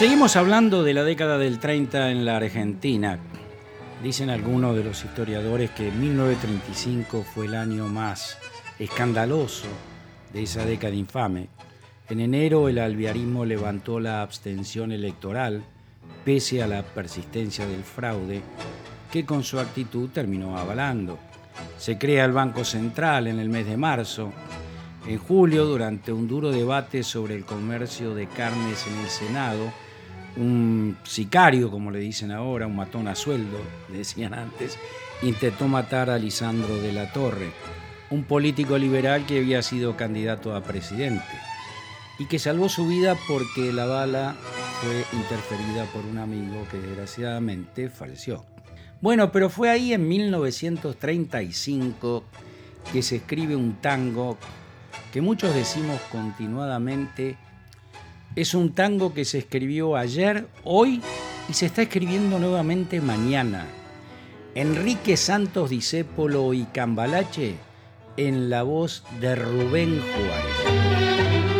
Seguimos hablando de la década del 30 en la Argentina. Dicen algunos de los historiadores que 1935 fue el año más escandaloso de esa década infame. En enero el alviarismo levantó la abstención electoral pese a la persistencia del fraude que con su actitud terminó avalando. Se crea el Banco Central en el mes de marzo. En julio, durante un duro debate sobre el comercio de carnes en el Senado, un sicario, como le dicen ahora, un matón a sueldo, decían antes, intentó matar a Lisandro de la Torre, un político liberal que había sido candidato a presidente y que salvó su vida porque la bala fue interferida por un amigo que desgraciadamente falleció. Bueno, pero fue ahí en 1935 que se escribe un tango que muchos decimos continuadamente es un tango que se escribió ayer, hoy y se está escribiendo nuevamente mañana. Enrique Santos Discépolo y Cambalache en la voz de Rubén Juárez.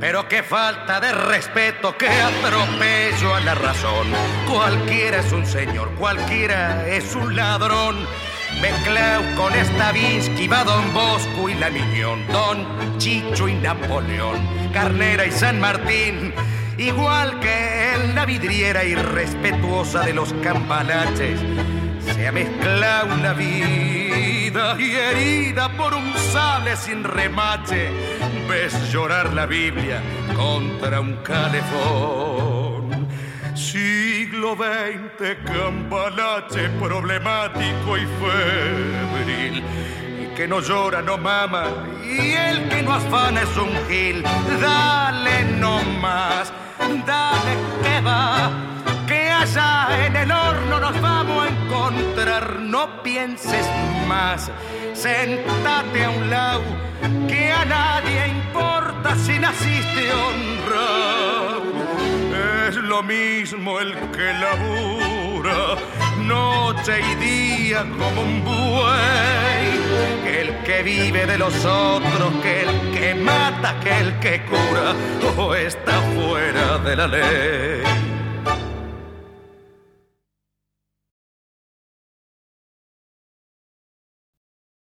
Pero qué falta de respeto, qué atropello a la razón. Cualquiera es un señor, cualquiera es un ladrón. Mezclao con Stavinsky, va Don Bosco y la Miñón, Don Chicho y Napoleón, Carnera y San Martín. Igual que en la vidriera irrespetuosa de los campanaches, se ha mezclado una vida y herida por un sable sin remache. Ves llorar la Biblia contra un calefón. Siglo XX, campanache problemático y febril. Y que no llora, no mama, y el que no afana es un gil. Dale no más, dale que va que allá en el horno nos vamos a encontrar. No pienses más, sentate a un lado, que a nadie importa si naciste honrado. Es lo mismo el que labura noche y día como un buey, que el que vive de los otros, que el que mata, que el que cura, o está fuera de la ley.